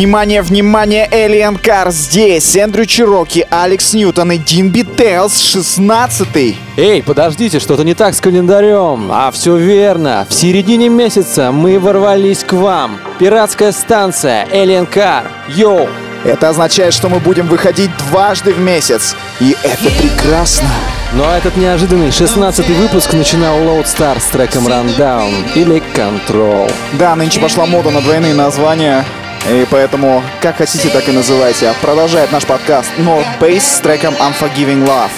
Внимание, внимание, Alien Car здесь. Эндрю Чироки, Алекс Ньютон и Дин Бителс, 16 Эй, подождите, что-то не так с календарем. А все верно. В середине месяца мы ворвались к вам. Пиратская станция Alien Car. Йоу! Это означает, что мы будем выходить дважды в месяц. И это прекрасно. Но этот неожиданный 16-й выпуск начинал Loadstar с треком Rundown или Control. Да, нынче пошла мода на двойные названия. И поэтому, как хотите, так и называйте. Продолжает наш подкаст North Base с треком Unforgiving Love.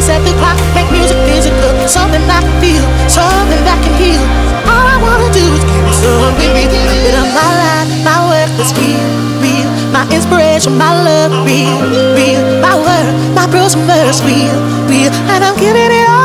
Set the clock, make music physical, something I can feel, something that can heal. All I wanna do is give me something real, bit of my life, my work is real, real. My inspiration, my love, real, real. My word, my bruise, mercy, real, real. And I'm giving it all.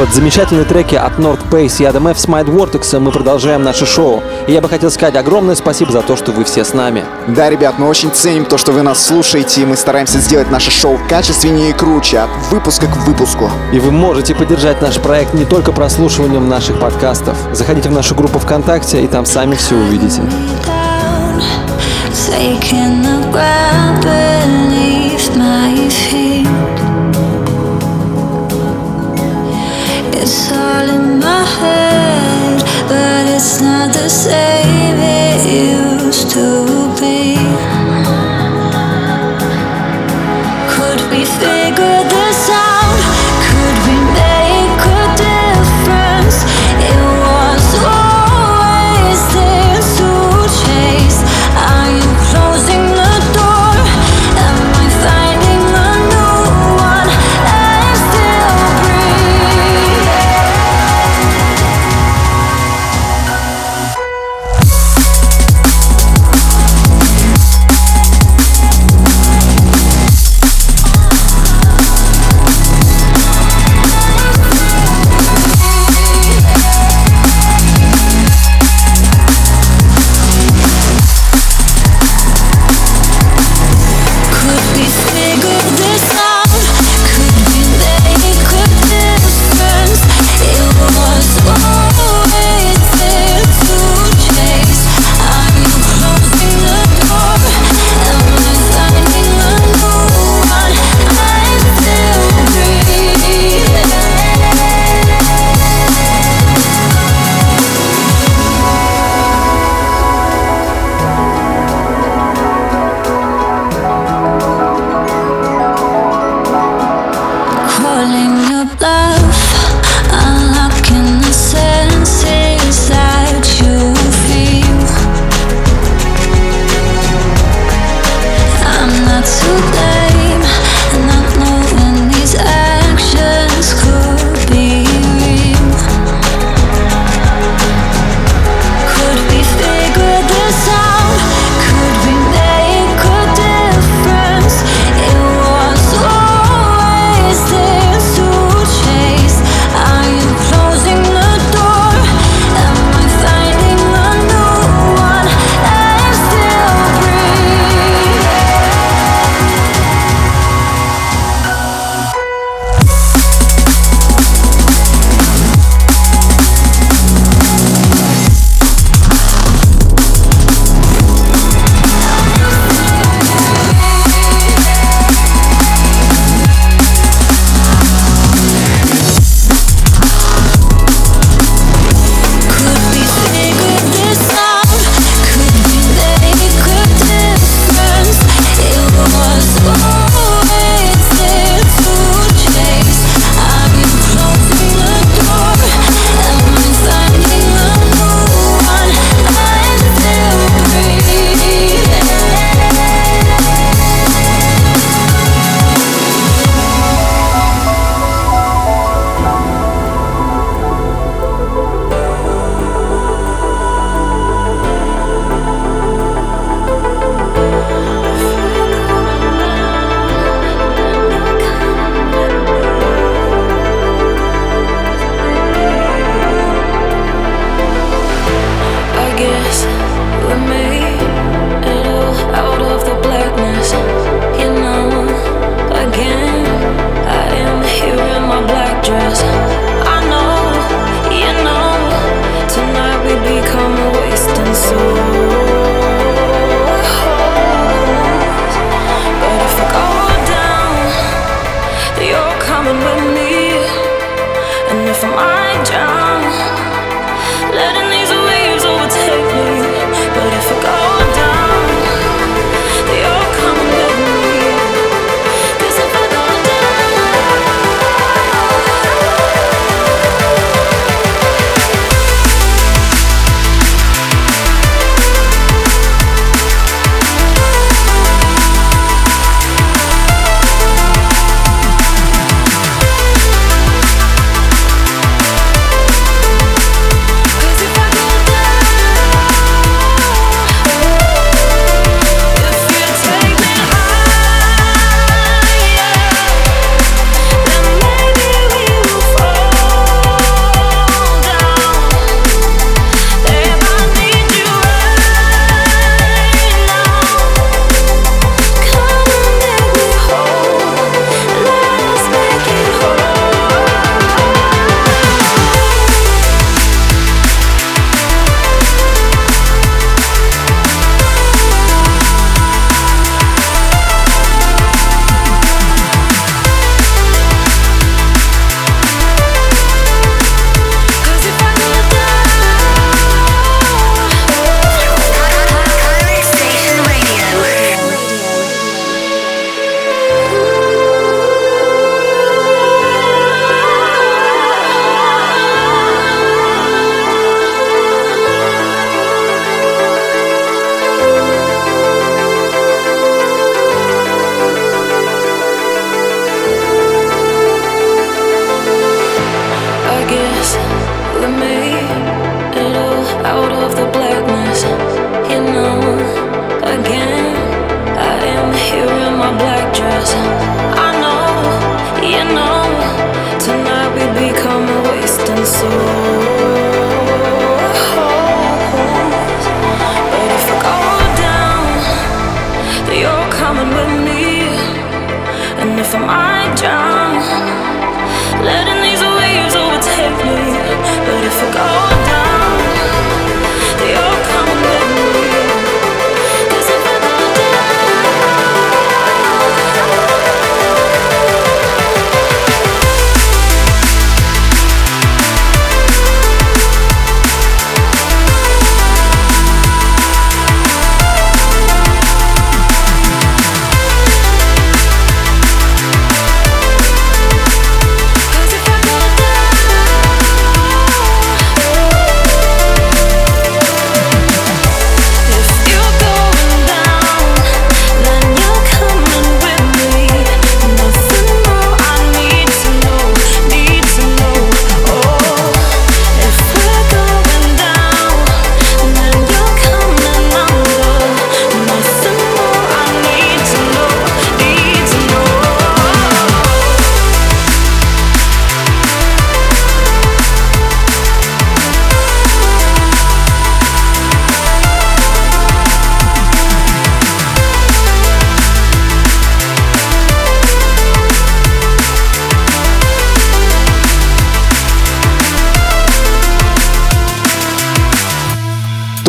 Под замечательные треки от North Pace и Adam F. с Mind Vortex мы продолжаем наше шоу. И я бы хотел сказать огромное спасибо за то, что вы все с нами. Да, ребят, мы очень ценим то, что вы нас слушаете, и мы стараемся сделать наше шоу качественнее и круче, от выпуска к выпуску. И вы можете поддержать наш проект не только прослушиванием наших подкастов. Заходите в нашу группу ВКонтакте, и там сами все увидите. Taking same it used to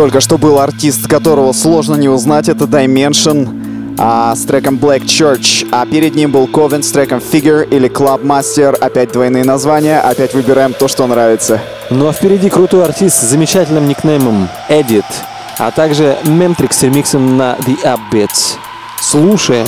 Только что был артист, которого сложно не узнать, это Dimension а, с треком Black Church, а перед ним был Ковен с треком Figure или Club Master, опять двойные названия, опять выбираем то, что нравится. Ну а впереди крутой артист с замечательным никнеймом Edit, а также Memtrix с ремиксом на The Upbeats. Слушаем.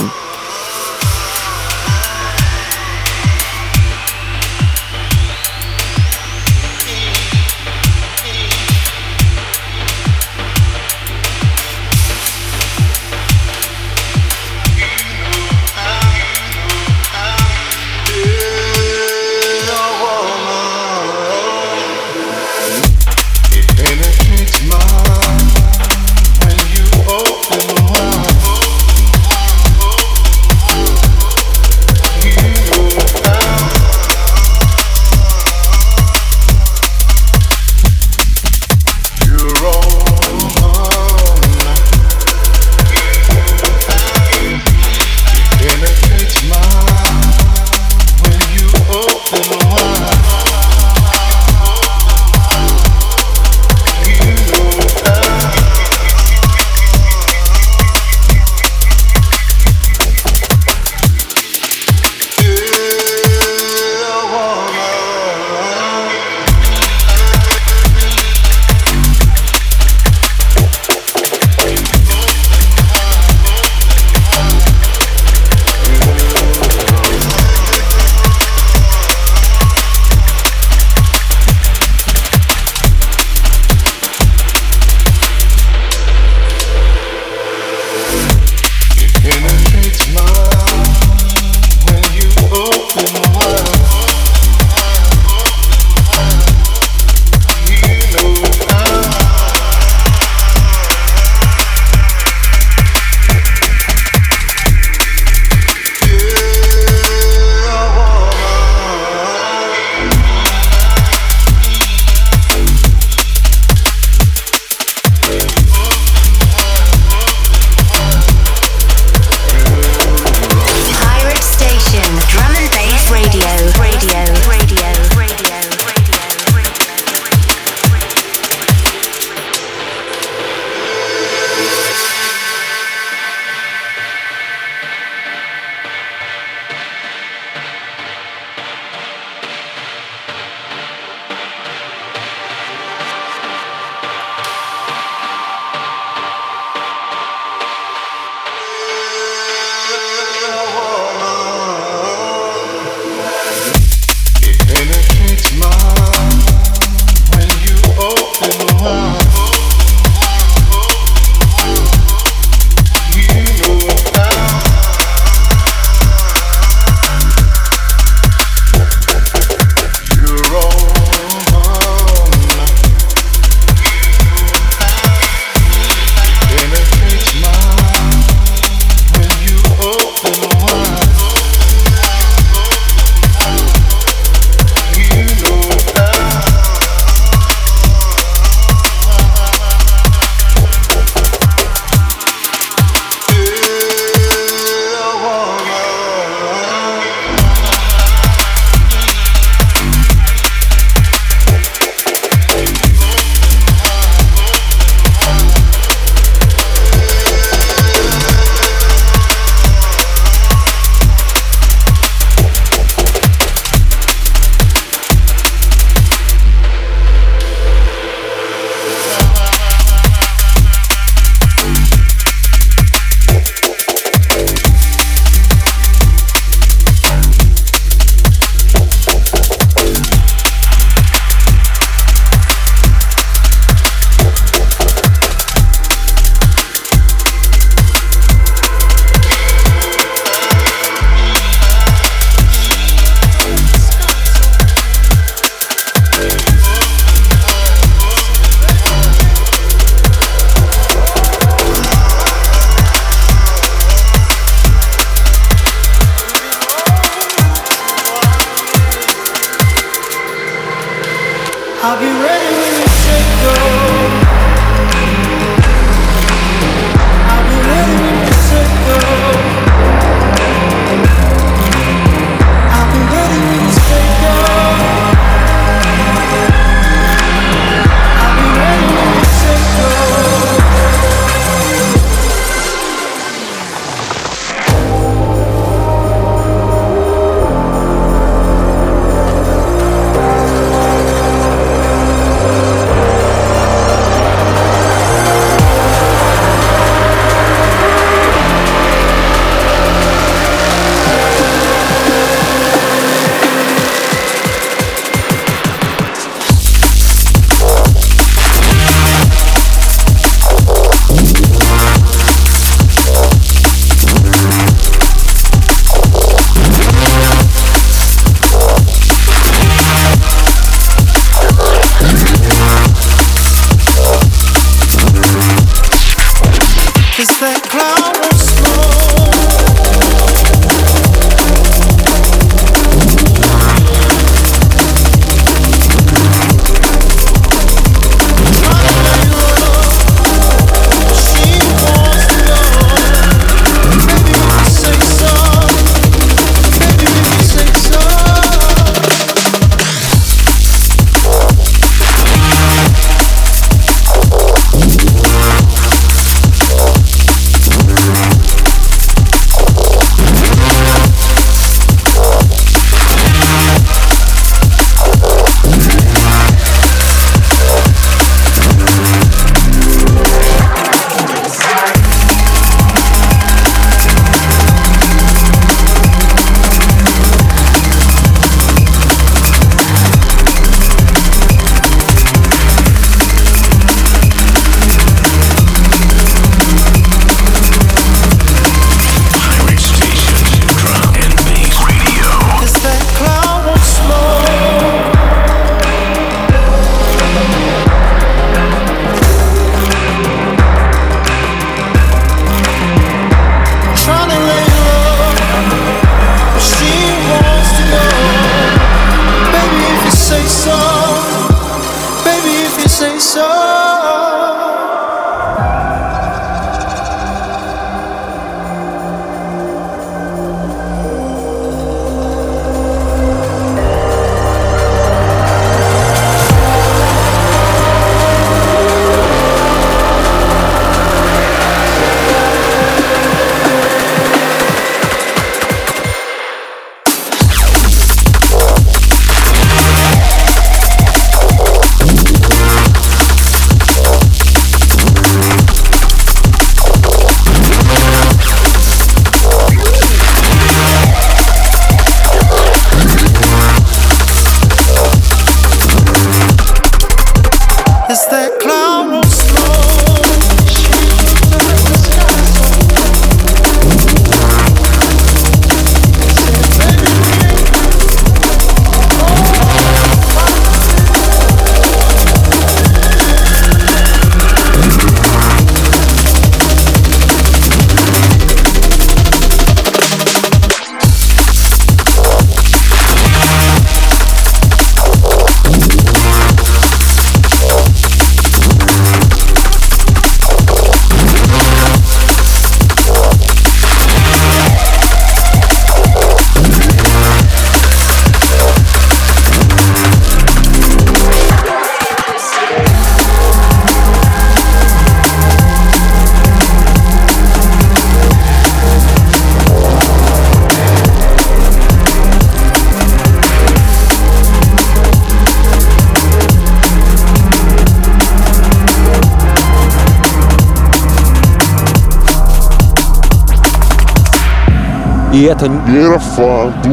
И это... Мирфанблок.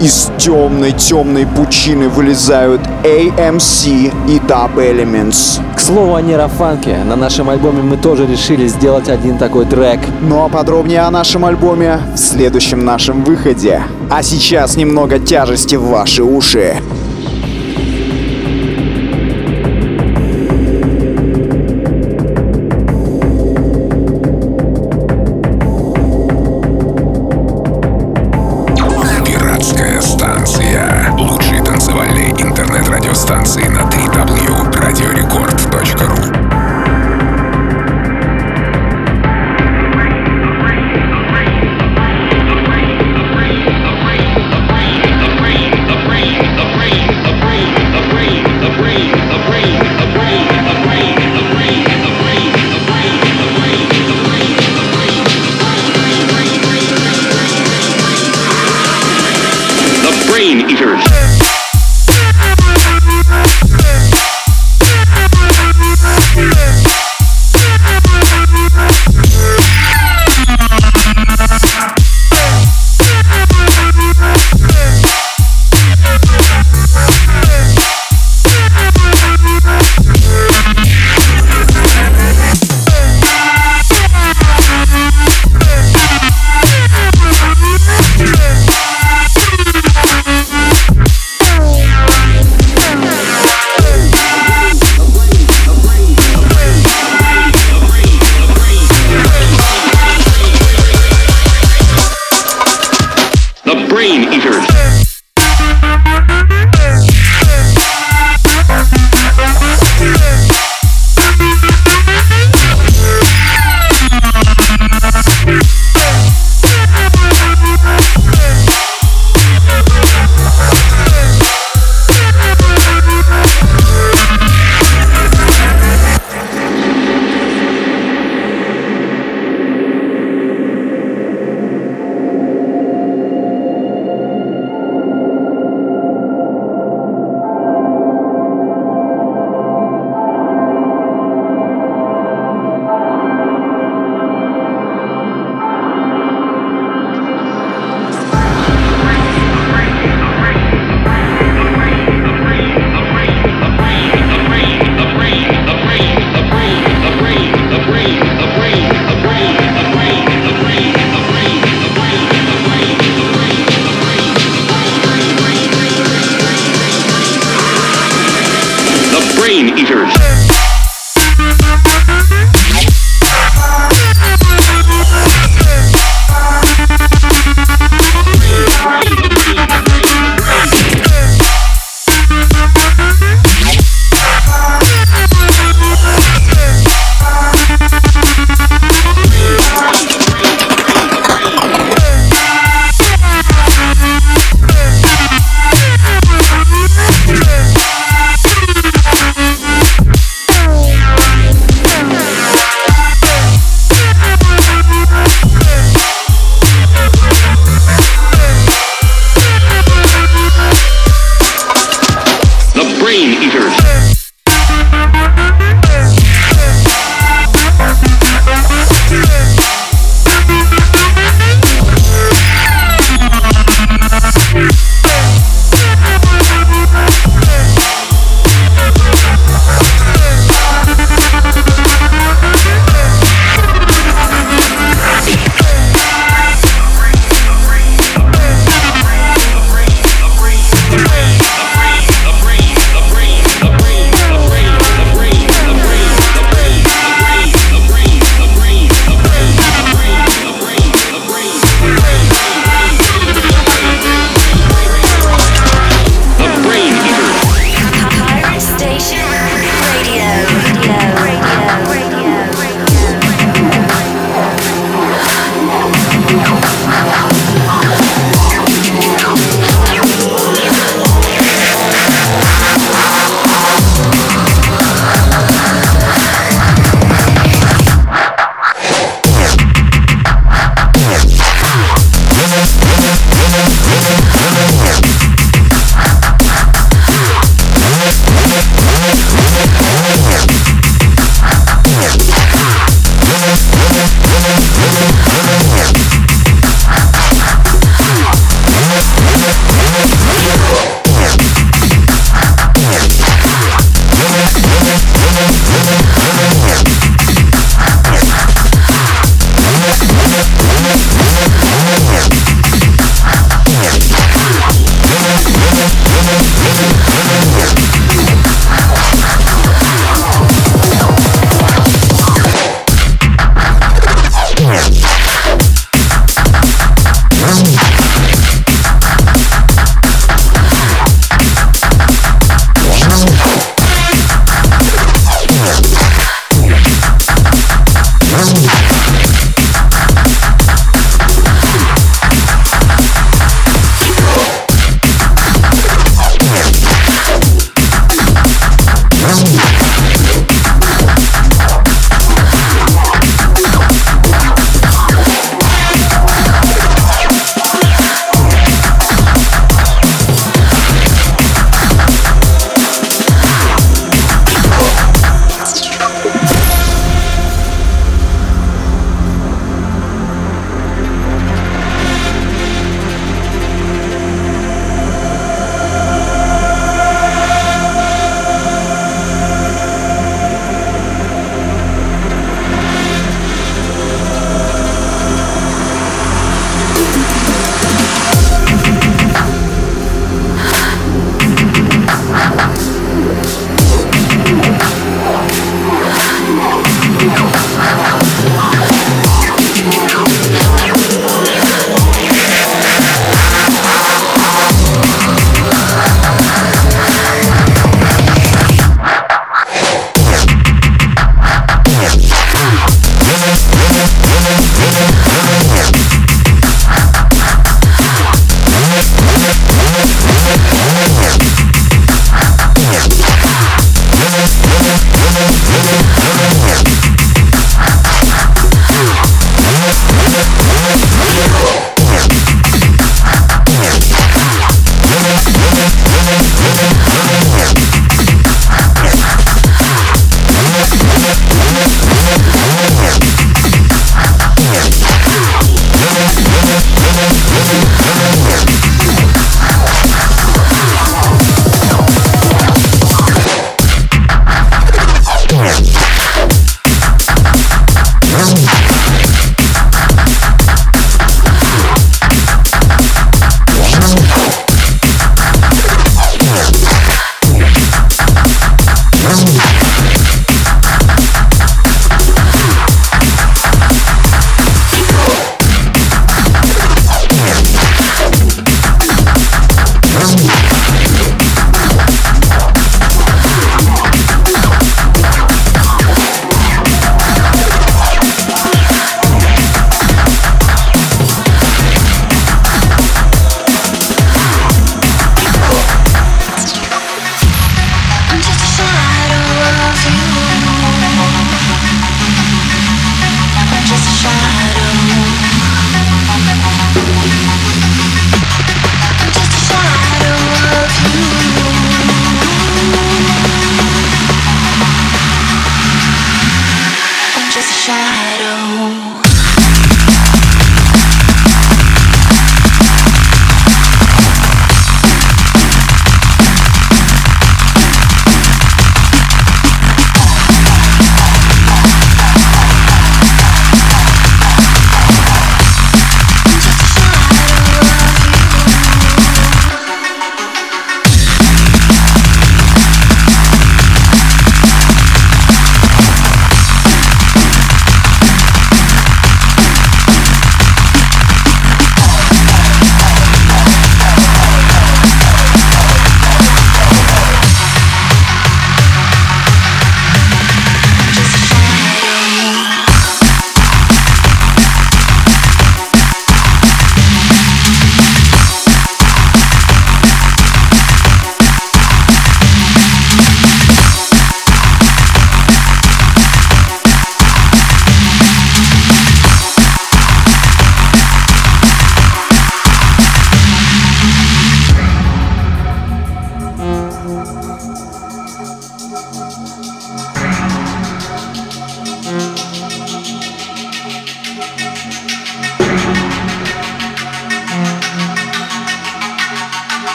Из темной темной пучины вылезают AMC и Dub Elements. К слову о нейрофанке, на нашем альбоме мы тоже решили сделать один такой трек. Ну а подробнее о нашем альбоме в следующем нашем выходе. А сейчас немного тяжести в ваши уши.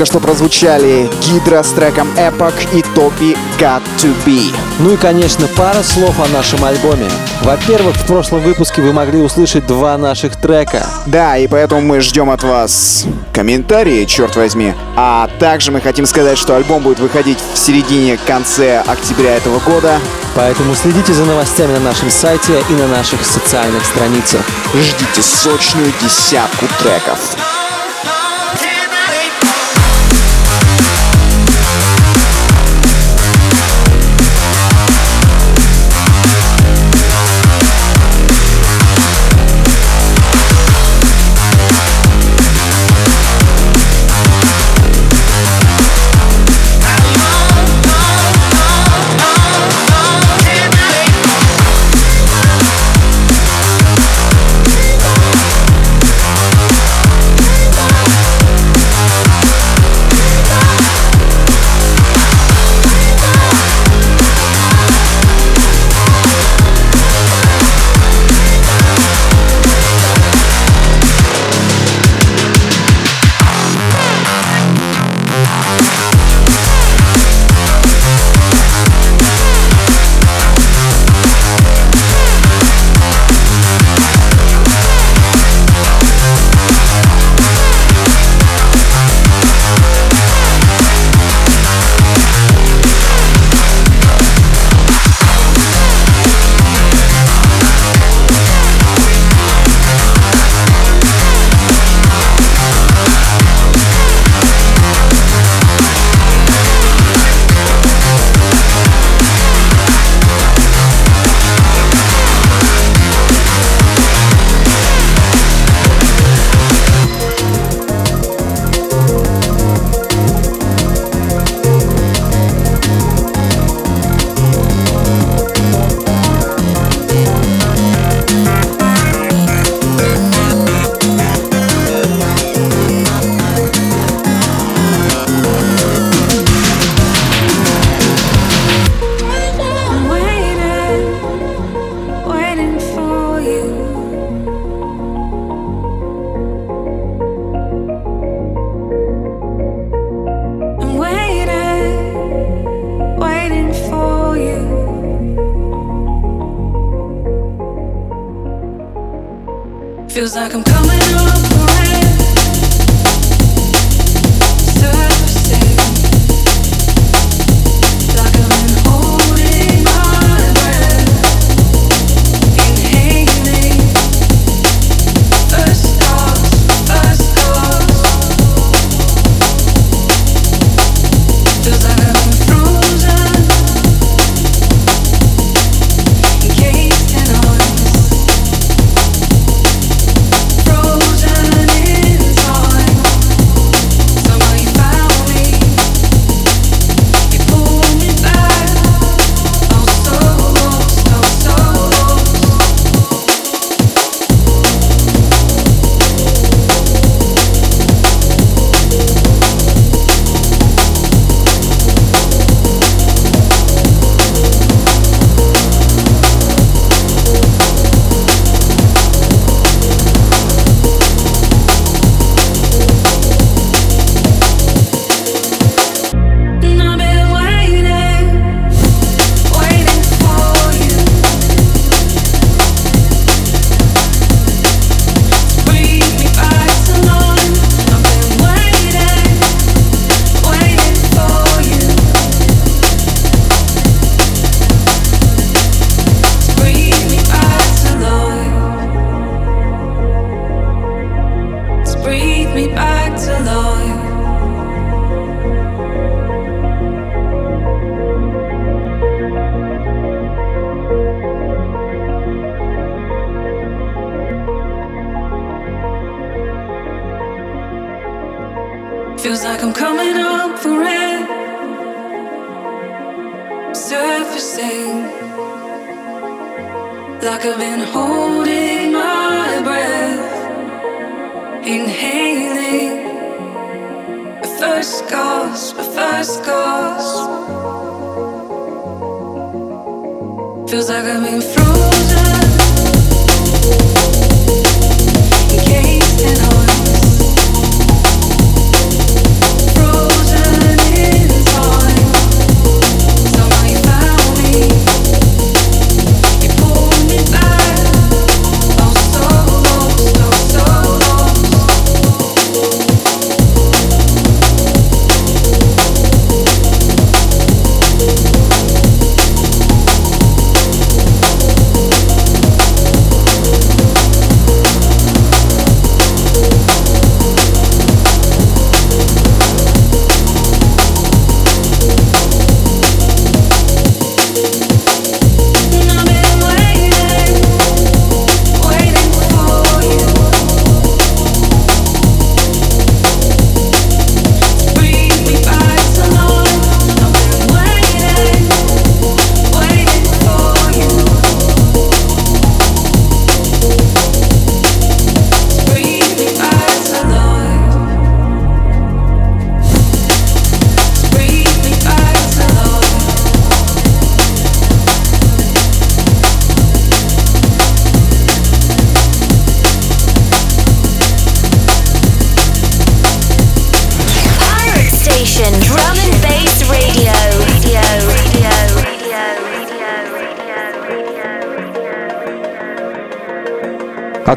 Только что прозвучали Гидра с треком Epoch и Топи Got To Be. Ну и, конечно, пара слов о нашем альбоме. Во-первых, в прошлом выпуске вы могли услышать два наших трека. Да, и поэтому мы ждем от вас комментарии, черт возьми. А также мы хотим сказать, что альбом будет выходить в середине-конце октября этого года. Поэтому следите за новостями на нашем сайте и на наших социальных страницах. Ждите сочную десятку треков.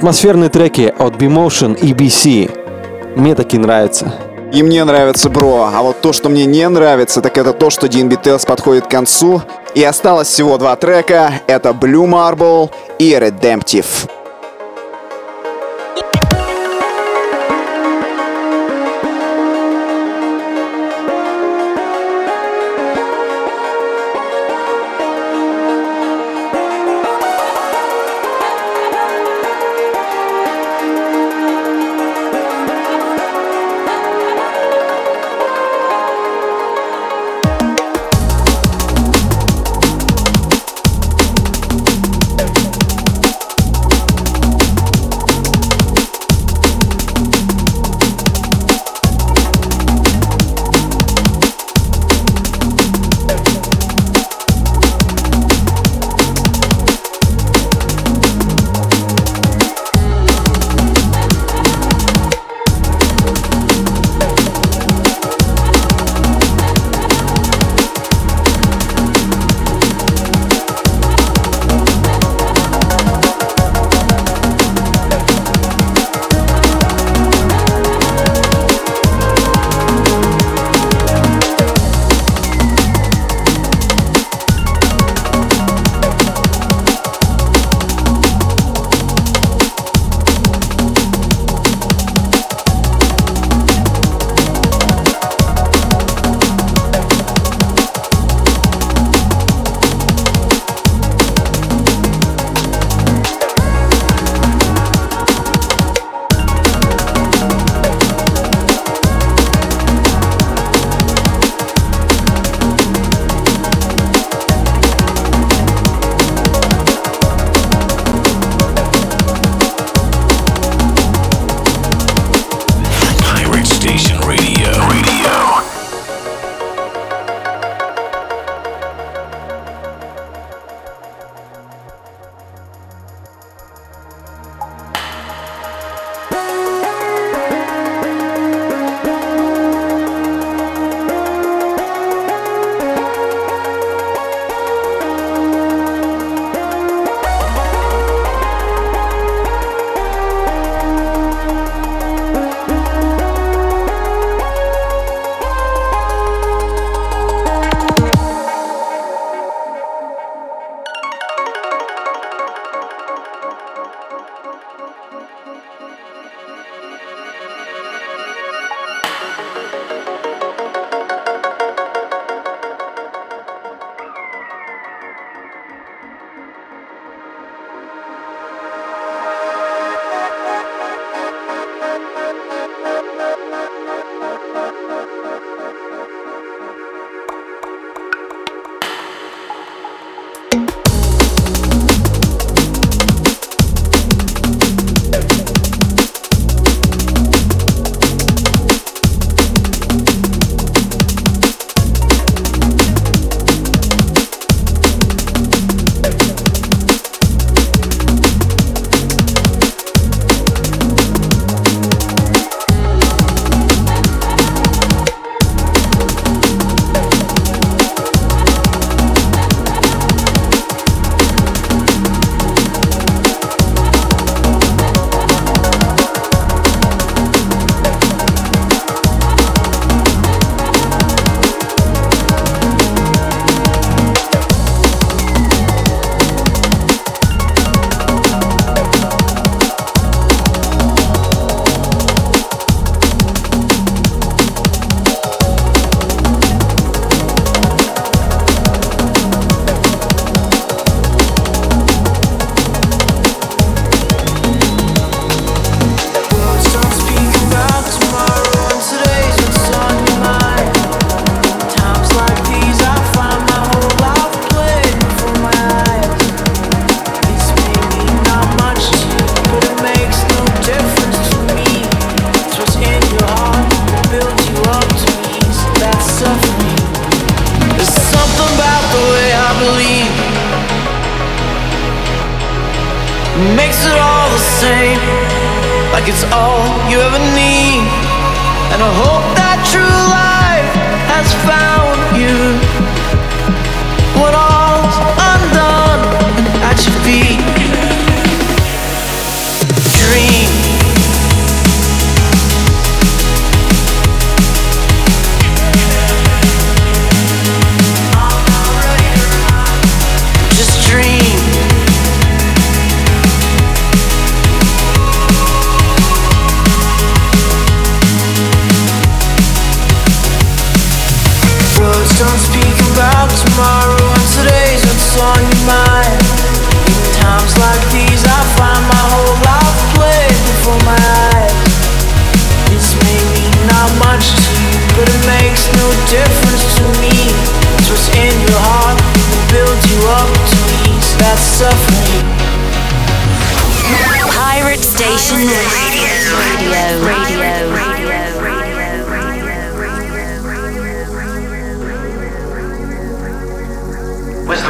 Атмосферные треки от B-Motion и BC. Мне такие нравятся. И мне нравится, бро. А вот то, что мне не нравится, так это то, что Dean Beatles подходит к концу. И осталось всего два трека. Это Blue Marble и Redemptive.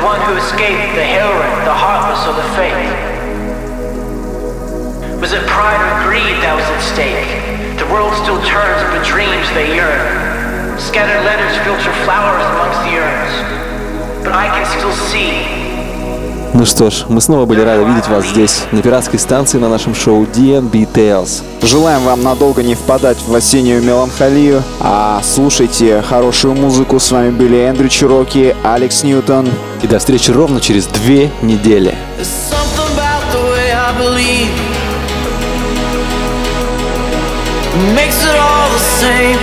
One who escaped the heroine, the heartless, or the fake? Was it pride or greed that was at stake? The world still turns, but dreams they yearn. Scattered letters filter flowers amongst the urns. But I can still see Ну что ж, мы снова были рады видеть вас здесь, на пиратской станции на нашем шоу DNB Tales. Желаем вам надолго не впадать в осеннюю меланхолию, а слушайте хорошую музыку. С вами были Эндрю Чироки, Алекс Ньютон. И до встречи ровно через две недели. There's something about the way I believe Makes it all the same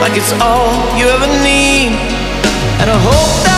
Like it's all you ever need And I hope that